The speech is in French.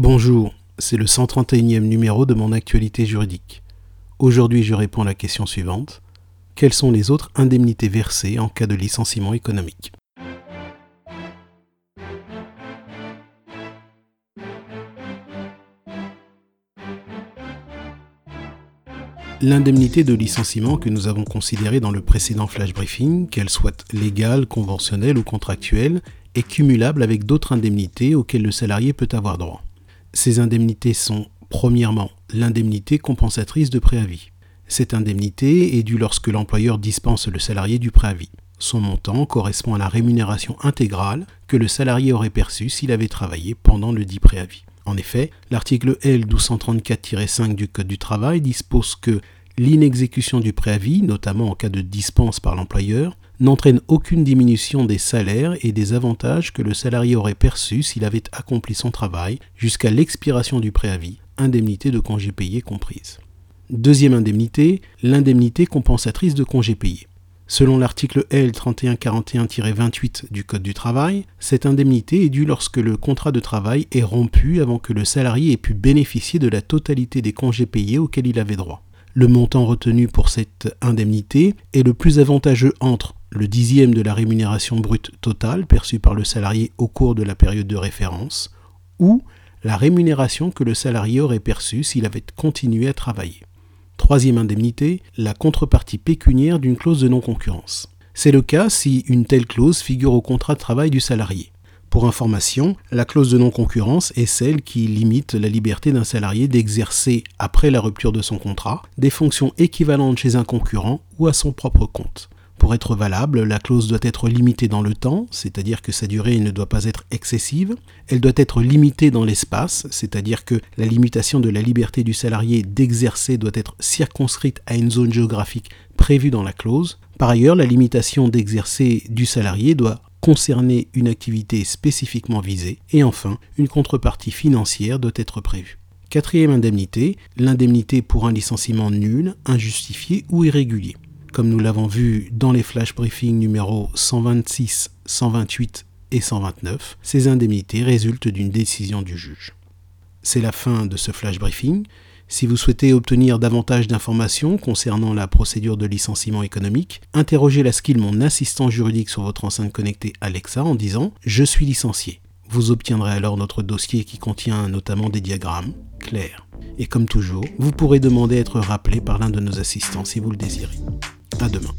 Bonjour, c'est le 131e numéro de mon actualité juridique. Aujourd'hui, je réponds à la question suivante. Quelles sont les autres indemnités versées en cas de licenciement économique? L'indemnité de licenciement que nous avons considérée dans le précédent flash briefing, qu'elle soit légale, conventionnelle ou contractuelle, est cumulable avec d'autres indemnités auxquelles le salarié peut avoir droit. Ces indemnités sont, premièrement, l'indemnité compensatrice de préavis. Cette indemnité est due lorsque l'employeur dispense le salarié du préavis. Son montant correspond à la rémunération intégrale que le salarié aurait perçue s'il avait travaillé pendant le dit préavis. En effet, l'article L 1234-5 du Code du travail dispose que l'inexécution du préavis, notamment en cas de dispense par l'employeur, n'entraîne aucune diminution des salaires et des avantages que le salarié aurait perçus s'il avait accompli son travail jusqu'à l'expiration du préavis, indemnité de congé payé comprise. Deuxième indemnité, l'indemnité compensatrice de congé payé. Selon l'article L 3141-28 du Code du travail, cette indemnité est due lorsque le contrat de travail est rompu avant que le salarié ait pu bénéficier de la totalité des congés payés auxquels il avait droit. Le montant retenu pour cette indemnité est le plus avantageux entre le dixième de la rémunération brute totale perçue par le salarié au cours de la période de référence, ou la rémunération que le salarié aurait perçue s'il avait continué à travailler. Troisième indemnité, la contrepartie pécuniaire d'une clause de non-concurrence. C'est le cas si une telle clause figure au contrat de travail du salarié. Pour information, la clause de non-concurrence est celle qui limite la liberté d'un salarié d'exercer, après la rupture de son contrat, des fonctions équivalentes chez un concurrent ou à son propre compte. Pour être valable, la clause doit être limitée dans le temps, c'est-à-dire que sa durée ne doit pas être excessive. Elle doit être limitée dans l'espace, c'est-à-dire que la limitation de la liberté du salarié d'exercer doit être circonscrite à une zone géographique prévue dans la clause. Par ailleurs, la limitation d'exercer du salarié doit concerner une activité spécifiquement visée. Et enfin, une contrepartie financière doit être prévue. Quatrième indemnité, l'indemnité pour un licenciement nul, injustifié ou irrégulier comme nous l'avons vu dans les flash briefings numéro 126, 128 et 129, ces indemnités résultent d'une décision du juge. C'est la fin de ce flash briefing. Si vous souhaitez obtenir davantage d'informations concernant la procédure de licenciement économique, interrogez la skill mon assistant juridique sur votre enceinte connectée Alexa en disant Je suis licencié. Vous obtiendrez alors notre dossier qui contient notamment des diagrammes clairs. Et comme toujours, vous pourrez demander à être rappelé par l'un de nos assistants si vous le désirez. À demain.